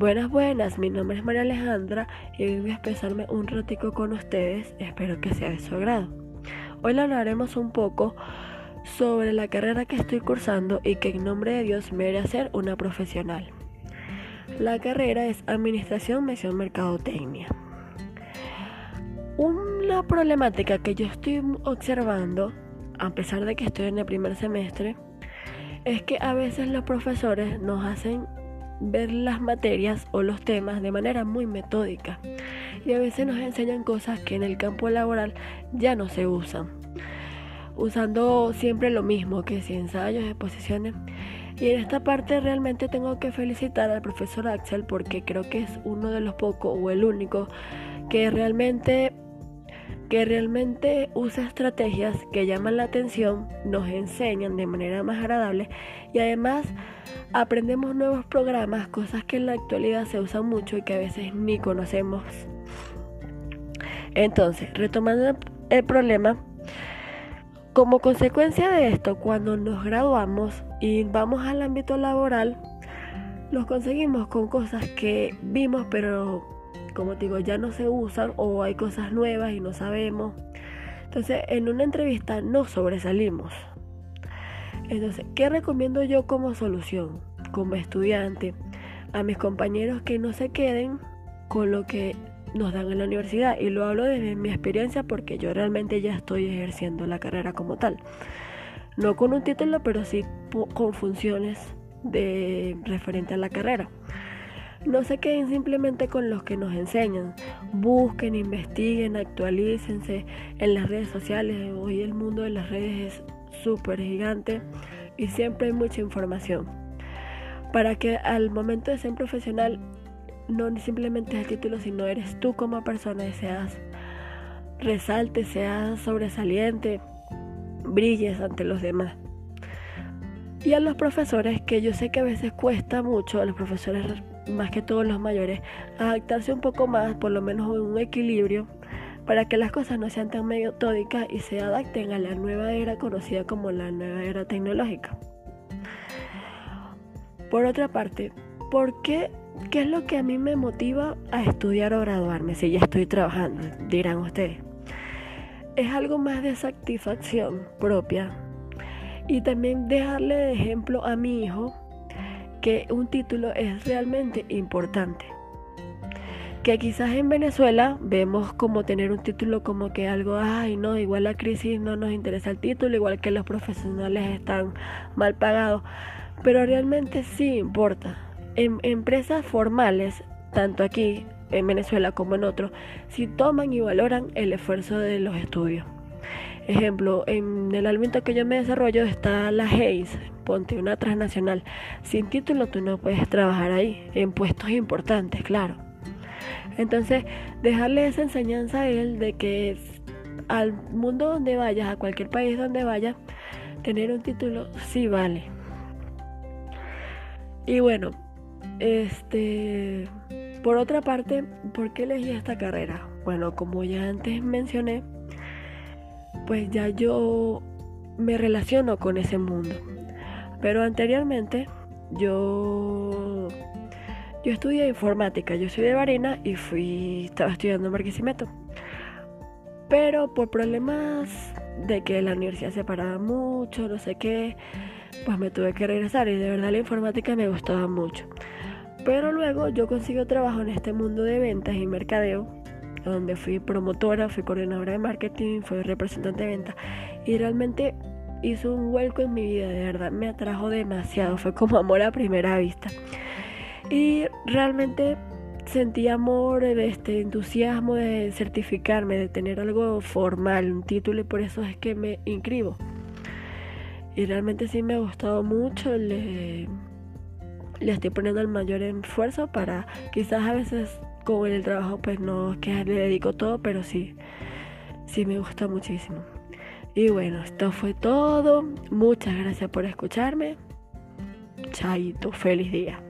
Buenas, buenas, mi nombre es María Alejandra y hoy voy a expresarme un ratico con ustedes, espero que sea de su agrado. Hoy hablaremos un poco sobre la carrera que estoy cursando y que en nombre de Dios me hará ser una profesional. La carrera es Administración, Mención, Mercadotecnia. Una problemática que yo estoy observando, a pesar de que estoy en el primer semestre, es que a veces los profesores nos hacen ver las materias o los temas de manera muy metódica y a veces nos enseñan cosas que en el campo laboral ya no se usan, usando siempre lo mismo que si ensayos, exposiciones. Y en esta parte realmente tengo que felicitar al profesor Axel porque creo que es uno de los pocos o el único que realmente que realmente usa estrategias que llaman la atención, nos enseñan de manera más agradable y además aprendemos nuevos programas, cosas que en la actualidad se usan mucho y que a veces ni conocemos. Entonces, retomando el problema, como consecuencia de esto, cuando nos graduamos y vamos al ámbito laboral, nos conseguimos con cosas que vimos pero como digo, ya no se usan o hay cosas nuevas y no sabemos. Entonces, en una entrevista no sobresalimos. Entonces, ¿qué recomiendo yo como solución, como estudiante, a mis compañeros que no se queden con lo que nos dan en la universidad? Y lo hablo desde mi experiencia porque yo realmente ya estoy ejerciendo la carrera como tal. No con un título, pero sí con funciones de referente a la carrera. No se queden simplemente con los que nos enseñan. Busquen, investiguen, actualícense en las redes sociales. Hoy el mundo de las redes es súper gigante y siempre hay mucha información. Para que al momento de ser profesional no simplemente es el título, sino eres tú como persona y seas resalte, seas sobresaliente, brilles ante los demás. Y a los profesores, que yo sé que a veces cuesta mucho, a los profesores más que todos los mayores, adaptarse un poco más, por lo menos en un equilibrio, para que las cosas no sean tan metódicas y se adapten a la nueva era conocida como la nueva era tecnológica. Por otra parte, ¿por qué? ¿Qué es lo que a mí me motiva a estudiar o graduarme si ya estoy trabajando? Dirán ustedes. Es algo más de satisfacción propia y también dejarle de ejemplo a mi hijo que un título es realmente importante. Que quizás en Venezuela vemos como tener un título como que algo, ay no, igual la crisis no nos interesa el título, igual que los profesionales están mal pagados, pero realmente sí importa. En empresas formales, tanto aquí en Venezuela como en otros, sí toman y valoran el esfuerzo de los estudios. Ejemplo, en el ámbito que yo me desarrollo está la Hayes, ponte una transnacional. Sin título tú no puedes trabajar ahí, en puestos importantes, claro. Entonces, dejarle esa enseñanza a él de que al mundo donde vayas, a cualquier país donde vayas, tener un título sí vale. Y bueno, este, por otra parte, ¿por qué elegí esta carrera? Bueno, como ya antes mencioné, pues ya yo me relaciono con ese mundo. Pero anteriormente yo yo estudié informática, yo soy de Varina y fui estaba estudiando en. Pero por problemas de que la universidad se paraba mucho, no sé qué, pues me tuve que regresar y de verdad la informática me gustaba mucho. Pero luego yo consigo trabajo en este mundo de ventas y mercadeo donde fui promotora, fui coordinadora de marketing, fui representante de venta y realmente hizo un vuelco en mi vida, de verdad me atrajo demasiado, fue como amor a primera vista. Y realmente sentí amor, este entusiasmo de certificarme, de tener algo formal, un título y por eso es que me inscribo. Y realmente sí me ha gustado mucho, le, le estoy poniendo el mayor esfuerzo para quizás a veces con el trabajo pues no es que le dedico todo, pero sí, sí me gusta muchísimo. Y bueno, esto fue todo. Muchas gracias por escucharme. Chaito, feliz día.